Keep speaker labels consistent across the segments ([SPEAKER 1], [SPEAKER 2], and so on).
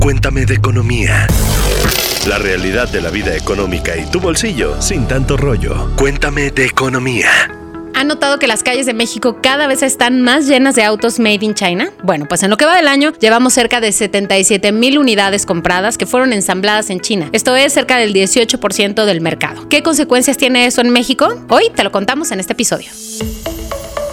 [SPEAKER 1] Cuéntame de economía. La realidad de la vida económica y tu bolsillo sin tanto rollo. Cuéntame de economía.
[SPEAKER 2] ¿Han notado que las calles de México cada vez están más llenas de autos made in China? Bueno, pues en lo que va del año llevamos cerca de 77 mil unidades compradas que fueron ensambladas en China. Esto es cerca del 18% del mercado. ¿Qué consecuencias tiene eso en México? Hoy te lo contamos en este episodio.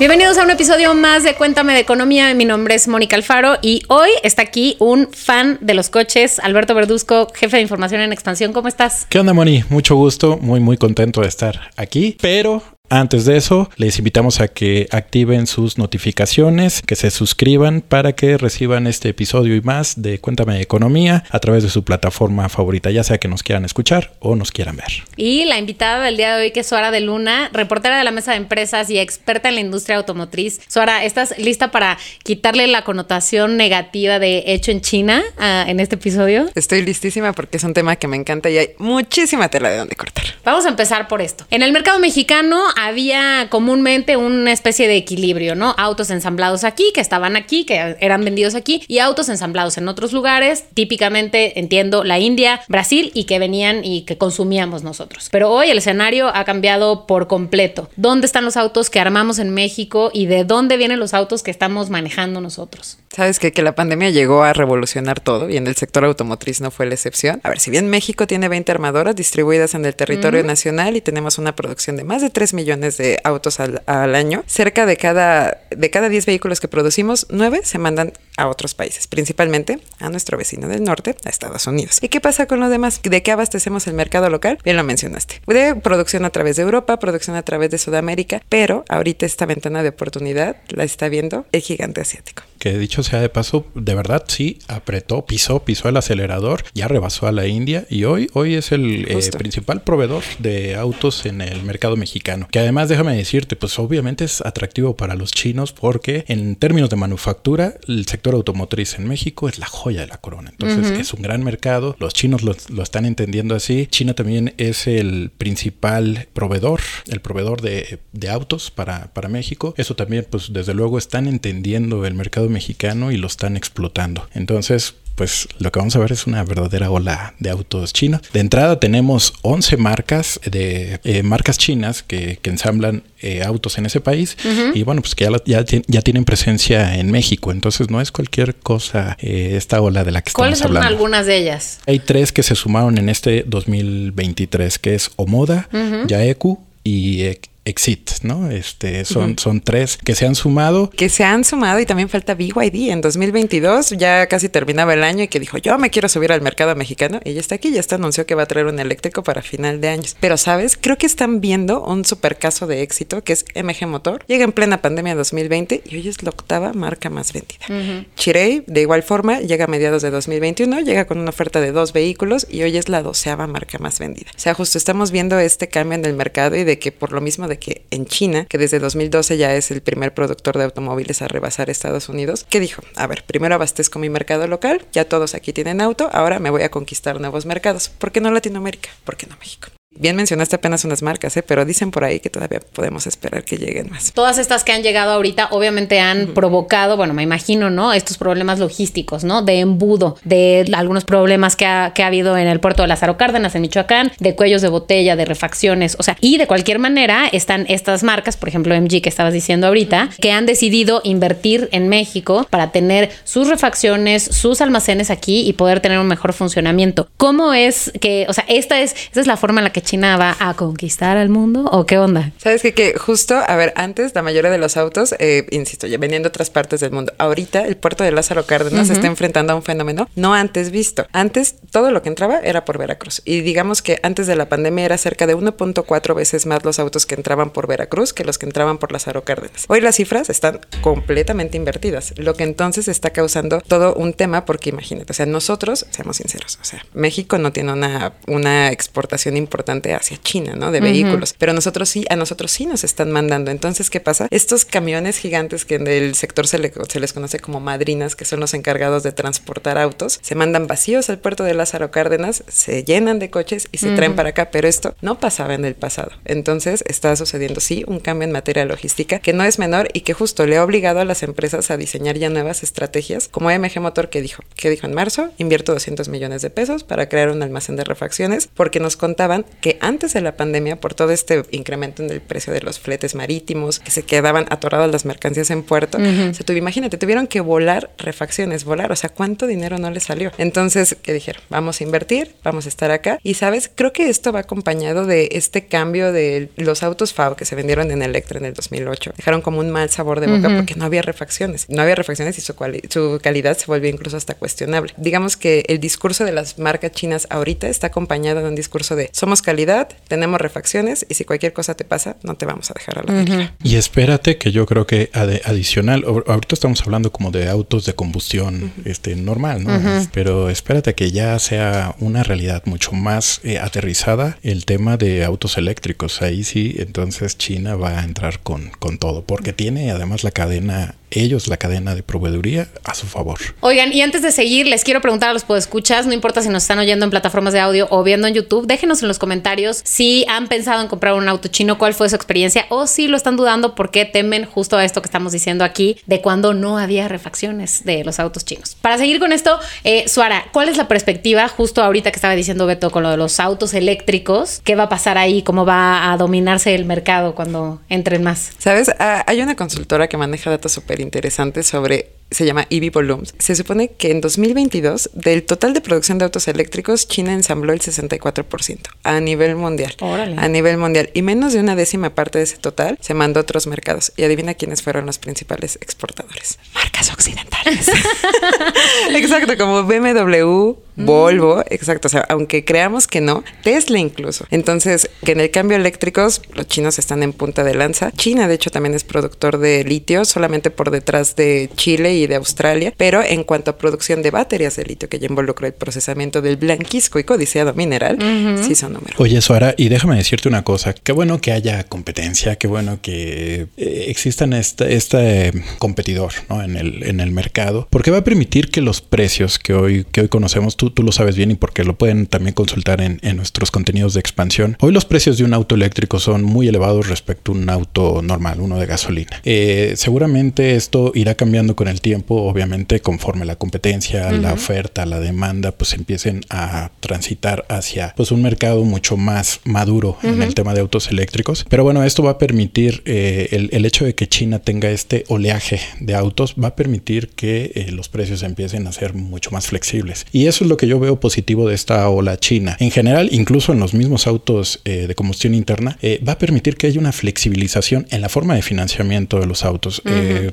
[SPEAKER 2] Bienvenidos a un episodio más de Cuéntame de Economía. Mi nombre es Mónica Alfaro y hoy está aquí un fan de los coches, Alberto Verduzco, jefe de información en expansión. ¿Cómo estás?
[SPEAKER 3] ¿Qué onda, Moni? Mucho gusto, muy, muy contento de estar aquí. Pero antes de eso, les invitamos a que activen sus notificaciones, que se suscriban para que reciban este episodio y más de Cuéntame de Economía a través de su plataforma favorita, ya sea que nos quieran escuchar o nos quieran ver.
[SPEAKER 2] Y la invitada del día de hoy, que es Suara de Luna, reportera de la Mesa de Empresas y experta en la industria automotriz. Suara, ¿estás lista para quitarle la connotación negativa de hecho en China uh, en este episodio?
[SPEAKER 4] Estoy listísima porque es un tema que me encanta y hay muchísima tela de donde cortar.
[SPEAKER 2] Vamos a empezar por esto. En el mercado mexicano, había comúnmente una especie de equilibrio, ¿no? Autos ensamblados aquí, que estaban aquí, que eran vendidos aquí, y autos ensamblados en otros lugares, típicamente, entiendo, la India, Brasil, y que venían y que consumíamos nosotros. Pero hoy el escenario ha cambiado por completo. ¿Dónde están los autos que armamos en México y de dónde vienen los autos que estamos manejando nosotros?
[SPEAKER 4] Sabes que, que la pandemia llegó a revolucionar todo y en el sector automotriz no fue la excepción. A ver, si bien México tiene 20 armadoras distribuidas en el territorio uh -huh. nacional y tenemos una producción de más de 3 millones de autos al, al, año, cerca de cada, de cada 10 vehículos que producimos, 9 se mandan a otros países, principalmente a nuestro vecino del norte, a Estados Unidos. ¿Y qué pasa con lo demás? ¿De qué abastecemos el mercado local? Bien lo mencionaste. De producción a través de Europa, producción a través de Sudamérica, pero ahorita esta ventana de oportunidad la está viendo el gigante asiático.
[SPEAKER 3] Que dicho sea de paso, de verdad sí apretó, pisó, pisó el acelerador, ya rebasó a la India y hoy, hoy es el eh, principal proveedor de autos en el mercado mexicano. Que además déjame decirte, pues obviamente es atractivo para los chinos porque en términos de manufactura, el sector automotriz en México es la joya de la corona. Entonces uh -huh. es un gran mercado, los chinos lo, lo, están entendiendo así. China también es el principal proveedor, el proveedor de, de autos para, para México. Eso también, pues desde luego están entendiendo el mercado mexicano y lo están explotando. Entonces, pues lo que vamos a ver es una verdadera ola de autos chinos. De entrada tenemos 11 marcas de eh, marcas chinas que, que ensamblan eh, autos en ese país uh -huh. y bueno, pues que ya, ya, ya, tienen presencia en México. Entonces no es cualquier cosa eh, esta ola de la que estamos hablando.
[SPEAKER 2] ¿Cuáles son algunas de ellas?
[SPEAKER 3] Hay tres que se sumaron en este 2023, que es Omoda, uh -huh. Yaeku y Exit, ¿no? Este, son, uh -huh. son tres que se han sumado.
[SPEAKER 4] Que se han sumado y también falta BYD en 2022, ya casi terminaba el año y que dijo, yo me quiero subir al mercado mexicano y ya está aquí, ya está anunció que va a traer un eléctrico para final de años. Pero, ¿sabes? Creo que están viendo un super caso de éxito que es MG Motor. Llega en plena pandemia 2020 y hoy es la octava marca más vendida. Uh -huh. Chirey, de igual forma, llega a mediados de 2021, llega con una oferta de dos vehículos y hoy es la doceava marca más vendida. O sea, justo estamos viendo este cambio en el mercado y de que por lo mismo de que en China, que desde 2012 ya es el primer productor de automóviles a rebasar Estados Unidos, que dijo, a ver, primero abastezco mi mercado local, ya todos aquí tienen auto, ahora me voy a conquistar nuevos mercados. ¿Por qué no Latinoamérica? ¿Por qué no México? Bien mencionaste apenas unas marcas, ¿eh? pero dicen por ahí que todavía podemos esperar que lleguen más.
[SPEAKER 2] Todas estas que han llegado ahorita obviamente han uh -huh. provocado, bueno, me imagino, ¿no? Estos problemas logísticos, ¿no? De embudo, de algunos problemas que ha, que ha habido en el puerto de Lázaro Cárdenas, en Michoacán, de cuellos de botella, de refacciones, o sea, y de cualquier manera están estas marcas, por ejemplo MG que estabas diciendo ahorita, que han decidido invertir en México para tener sus refacciones, sus almacenes aquí y poder tener un mejor funcionamiento. ¿Cómo es que, o sea, esta es, esta es la forma en la que China va a conquistar al mundo o qué onda?
[SPEAKER 4] Sabes que, que justo, a ver, antes la mayoría de los autos, eh, insisto, ya venían de otras partes del mundo. Ahorita el puerto de Lázaro Cárdenas uh -huh. se está enfrentando a un fenómeno no antes visto. Antes todo lo que entraba era por Veracruz y digamos que antes de la pandemia era cerca de 1.4 veces más los autos que entraban por Veracruz que los que entraban por Lázaro Cárdenas. Hoy las cifras están completamente invertidas, lo que entonces está causando todo un tema porque imagínate, o sea, nosotros, seamos sinceros, o sea, México no tiene una, una exportación importante hacia China, ¿no? De vehículos. Pero nosotros sí, a nosotros sí nos están mandando. Entonces, ¿qué pasa? Estos camiones gigantes que en el sector se, se les conoce como madrinas, que son los encargados de transportar autos, se mandan vacíos al puerto de Lázaro Cárdenas, se llenan de coches y se traen para acá. Pero esto no pasaba en el pasado. Entonces, está sucediendo, sí, un cambio en materia logística que no es menor y que justo le ha obligado a las empresas a diseñar ya nuevas estrategias, como MG Motor que dijo, que dijo en marzo, invierto 200 millones de pesos para crear un almacén de refacciones, porque nos contaban que antes de la pandemia, por todo este incremento en el precio de los fletes marítimos, que se quedaban atoradas las mercancías en puerto, se tuvo, imagínate, tuvieron que volar refacciones, volar, o sea, ¿cuánto dinero no les salió? Entonces, ¿qué dijeron? Vamos a invertir, vamos a estar acá. Y sabes, creo que esto va acompañado de este cambio de los autos FAO que se vendieron en Electra en el 2008. Dejaron como un mal sabor de boca porque no había refacciones. No había refacciones y su, su calidad se volvió incluso hasta cuestionable. Digamos que el discurso de las marcas chinas ahorita está acompañado de un discurso de somos calidad, tenemos refacciones y si cualquier cosa te pasa, no te vamos a dejar a la
[SPEAKER 3] Y espérate que yo creo que adicional, ahorita estamos hablando como de autos de combustión este, normal, ¿no? Pero espérate que ya sea una realidad mucho más eh, aterrizada el tema de autos eléctricos. Ahí sí, entonces China va a entrar con, con todo, porque tiene además la cadena ellos la cadena de proveeduría a su favor.
[SPEAKER 2] Oigan, y antes de seguir, les quiero preguntar a los podescuchas, no importa si nos están oyendo en plataformas de audio o viendo en YouTube, déjenos en los comentarios si han pensado en comprar un auto chino, cuál fue su experiencia o si lo están dudando porque temen justo a esto que estamos diciendo aquí de cuando no había refacciones de los autos chinos. Para seguir con esto, eh, Suara, ¿cuál es la perspectiva justo ahorita que estaba diciendo Beto con lo de los autos eléctricos? ¿Qué va a pasar ahí? ¿Cómo va a dominarse el mercado cuando entren más?
[SPEAKER 4] Sabes, ah, hay una consultora que maneja datos súper interesante sobre se llama EV Volumes. Se supone que en 2022, del total de producción de autos eléctricos, China ensambló el 64% a nivel mundial. A nivel mundial. Y menos de una décima parte de ese total se mandó a otros mercados. Y adivina quiénes fueron los principales exportadores. Marcas occidentales. Exacto, como BMW, mm. Volvo, exacto. O sea, aunque creamos que no, Tesla incluso. Entonces, que en el cambio eléctricos, los chinos están en punta de lanza. China, de hecho, también es productor de litio, solamente por detrás de Chile y de Australia, pero en cuanto a producción de baterías de litio que ya involucró el procesamiento del blanquisco y codiciado mineral, sí son números.
[SPEAKER 3] Oye, Suara, y déjame decirte una cosa, qué bueno que haya competencia, qué bueno que eh, existan este, este competidor ¿no? en, el, en el mercado, porque va a permitir que los precios que hoy, que hoy conocemos, tú, tú lo sabes bien y porque lo pueden también consultar en, en nuestros contenidos de expansión, hoy los precios de un auto eléctrico son muy elevados respecto a un auto normal, uno de gasolina. Eh, seguramente esto irá cambiando con el tiempo tiempo, obviamente, conforme la competencia, la oferta, la demanda, pues empiecen a transitar hacia pues un mercado mucho más maduro en el tema de autos eléctricos. Pero bueno, esto va a permitir eh, el, hecho de que China tenga este oleaje de autos, va a permitir que eh, los precios empiecen a ser mucho más flexibles. Y eso es lo que yo veo positivo de esta ola china. En general, incluso en los mismos autos eh, de combustión interna, va a permitir que haya una flexibilización en la forma de financiamiento de los autos.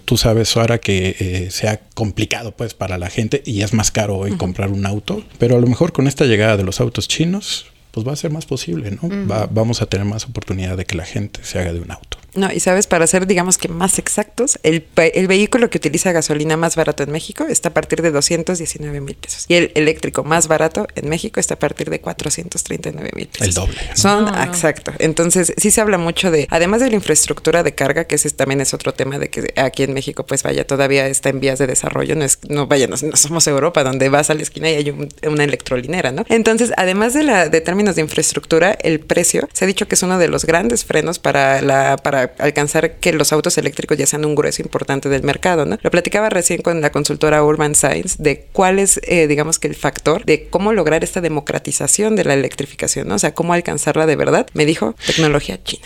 [SPEAKER 3] tú sabes, ahora que sea complicado pues para la gente y es más caro hoy comprar un auto, pero a lo mejor con esta llegada de los autos chinos, pues va a ser más posible, ¿no? vamos a tener más oportunidad de que la gente se haga de un auto.
[SPEAKER 4] No, y sabes, para ser, digamos que más exactos, el, el, vehículo que utiliza gasolina más barato en México está a partir de 219 mil pesos. Y el eléctrico más barato en México está a partir de 439 mil pesos.
[SPEAKER 3] El doble.
[SPEAKER 4] Son, exacto. Entonces, sí se habla mucho de, además de la infraestructura de carga, que ese también es otro tema de que aquí en México, pues vaya, todavía está en vías de desarrollo. No es, no vaya, no, somos Europa, donde vas a la esquina y hay una electrolinera, ¿no? Entonces, además de la, de términos de infraestructura, el precio, se ha dicho que es uno de los grandes frenos para la, para alcanzar que los autos eléctricos ya sean un grueso importante del mercado, ¿no? Lo platicaba recién con la consultora Urban Science de cuál es, eh, digamos que el factor de cómo lograr esta democratización de la electrificación, ¿no? O sea, cómo alcanzarla de verdad. Me dijo, tecnología china.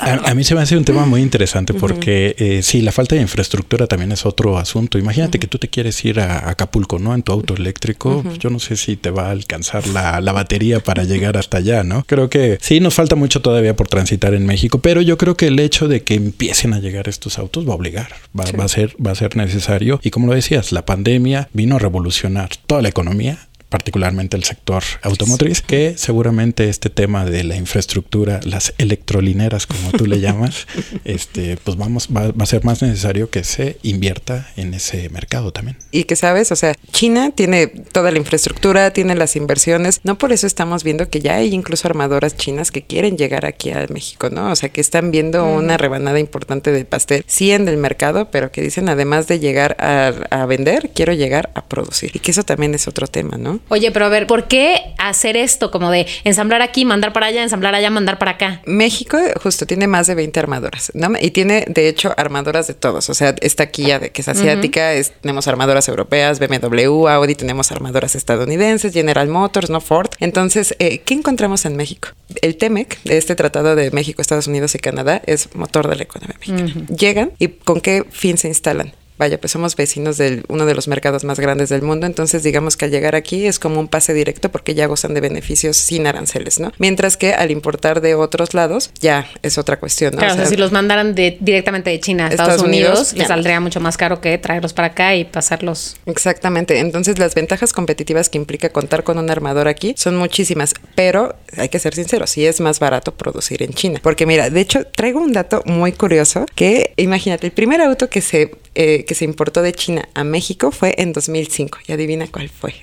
[SPEAKER 3] a, mí se me hace un tema muy interesante porque eh, sí, la falta de infraestructura también es otro asunto. Imagínate que tú te quieres ir a Acapulco, ¿no? En tu auto eléctrico, pues yo no sé si te va a alcanzar la, la batería para llegar hasta allá, ¿no? Creo que sí, nos falta mucho todavía por transitar en México, pero yo creo que el hecho de que empiecen a llegar estos autos va a obligar, va, a ser, va a ser necesario. Y como lo decías, la pandemia vino a revolucionar toda la economía particularmente el sector automotriz, que seguramente este tema de la infraestructura, las electrolineras, como tú le llamas, este, pues vamos, va, a ser más necesario que se invierta en ese mercado también.
[SPEAKER 4] Y que sabes, o sea, China tiene toda la infraestructura, tiene las inversiones, no por eso estamos viendo que ya hay incluso armadoras chinas que quieren llegar aquí a México, ¿no? O sea, que están viendo una rebanada importante de pastel, sí en el mercado, pero que dicen además de llegar a, a vender, quiero llegar a producir. Y que eso también es otro tema, ¿no?
[SPEAKER 2] Oye, pero a ver, ¿por qué hacer esto? Como de ensamblar aquí, mandar para allá, ensamblar allá, mandar para acá.
[SPEAKER 4] México justo tiene más de 20 armadoras, ¿no? Y tiene, de hecho, armadoras de todos. O sea, esta Kia, de, que es asiática, tenemos armadoras europeas, BMW, Audi, tenemos armadoras estadounidenses, General Motors, no Ford. Entonces, eh, ¿qué encontramos en México? El TEMEC, de este tratado de México, Estados Unidos y Canadá, es motor de la economía mexicana. Llegan y con qué fin se instalan? Vaya, pues somos vecinos de uno de los mercados más grandes del mundo, entonces digamos que al llegar aquí es como un pase directo porque ya gozan de beneficios sin aranceles, ¿no? Mientras que al importar de otros lados ya es otra cuestión, ¿no?
[SPEAKER 2] Claro, o sea, si los mandaran de, directamente de China a Estados, Unidos, les saldría mucho más caro que traerlos para acá y pasarlos.
[SPEAKER 4] Exactamente, entonces las ventajas competitivas que implica contar con un armador aquí son muchísimas, pero hay que ser sinceros, sí es más barato producir en China, porque mira, de hecho traigo un dato muy curioso que imagínate, el primer auto que se eh, que se importó de China a México fue en 2005. Y adivina cuál fue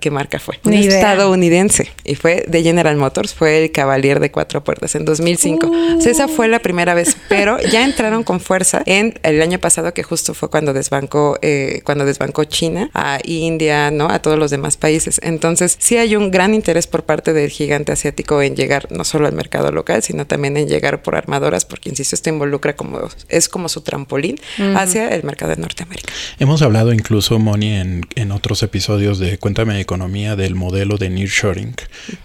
[SPEAKER 4] qué marca fue. Un estadounidense. Y fue de General Motors, fue el Cavalier de cuatro puertas en 2005. esa fue la primera vez, pero ya entraron con fuerza en el año pasado, que justo fue cuando desbancó, eh, cuando desbancó China a India, ¿no? A todos los demás países. Entonces, sí hay un gran interés por parte del gigante asiático en llegar no solo al mercado local, sino también en llegar por armadoras, porque insisto, esto involucra como, es como su trampolín hacia el mercado de Norteamérica.
[SPEAKER 3] Hemos hablado incluso, Moni, en, en otros episodios de Cuéntame economía del modelo de nearshoring,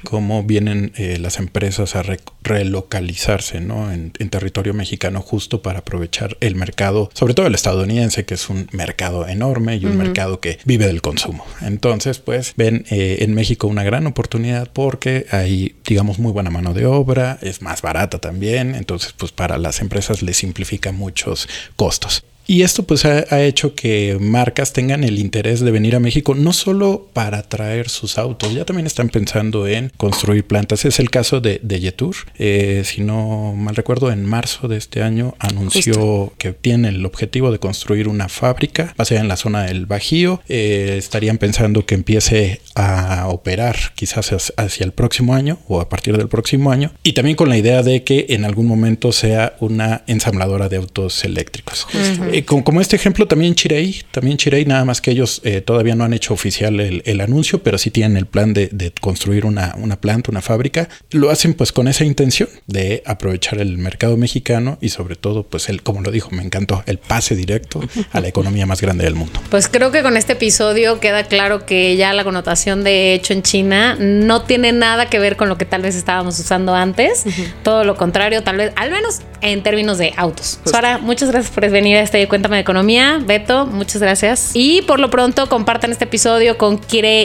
[SPEAKER 3] cómo vienen eh, las empresas a relocalizarse ¿no? En, territorio mexicano justo para aprovechar el mercado, sobre todo el estadounidense, que es un mercado enorme y un mercado que vive del consumo. Entonces, pues ven eh, en México una gran oportunidad porque hay, digamos, muy buena mano de obra, es más barata también, entonces, pues para las empresas les simplifica muchos costos. Y esto pues ha, hecho que marcas tengan el interés de venir a México no solo para traer sus autos, ya también están pensando en construir plantas. Es el caso de, de Yetur. Eh, si no mal recuerdo, en marzo de este año anunció que tiene el objetivo de construir una fábrica, va a ser en la zona del Bajío. Eh, estarían pensando que empiece a operar quizás hacia el próximo año o a partir del próximo año. Y también con la idea de que en algún momento sea una ensambladora de autos eléctricos. Eh, como, este ejemplo también Chirey, también Chirey, nada más que ellos eh, todavía no han hecho oficial el, anuncio, pero sí tienen el plan de, construir una, una, planta, una fábrica. Lo hacen pues con esa intención de aprovechar el mercado mexicano y sobre todo pues el, como lo dijo, me encantó, el pase directo a la economía más grande del mundo.
[SPEAKER 2] Pues creo que con este episodio queda claro que ya la connotación de hecho en China no tiene nada que ver con lo que tal vez estábamos usando antes, todo lo contrario, tal vez, al menos en términos de autos. Sara, muchas gracias por venir a este Cuéntame de Economía. Beto, muchas gracias. Y por lo pronto compartan este episodio con,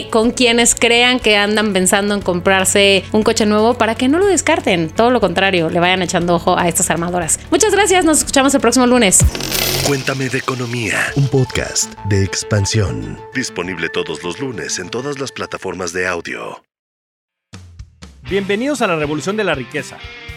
[SPEAKER 2] con quienes crean que andan pensando en comprarse un coche nuevo para que no lo descarten. Todo lo contrario, le vayan echando ojo a estas armadoras. Muchas gracias, nos escuchamos el próximo lunes.
[SPEAKER 1] Cuéntame de Economía, un podcast de expansión. Disponible todos los lunes en todas las plataformas de audio.
[SPEAKER 5] Bienvenidos a la Revolución de la Riqueza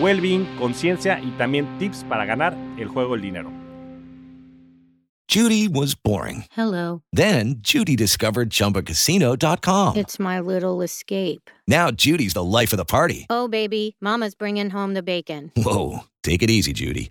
[SPEAKER 5] well-being, conciencia y también tips para ganar el juego del dinero.
[SPEAKER 6] Judy was boring.
[SPEAKER 7] Hello.
[SPEAKER 6] Then Judy discovered chumbacasino.com.
[SPEAKER 7] It's my little escape.
[SPEAKER 6] Now Judy's the life of the party.
[SPEAKER 7] Oh, baby, Mama's bringing home the bacon.
[SPEAKER 6] Whoa. Take it easy, Judy.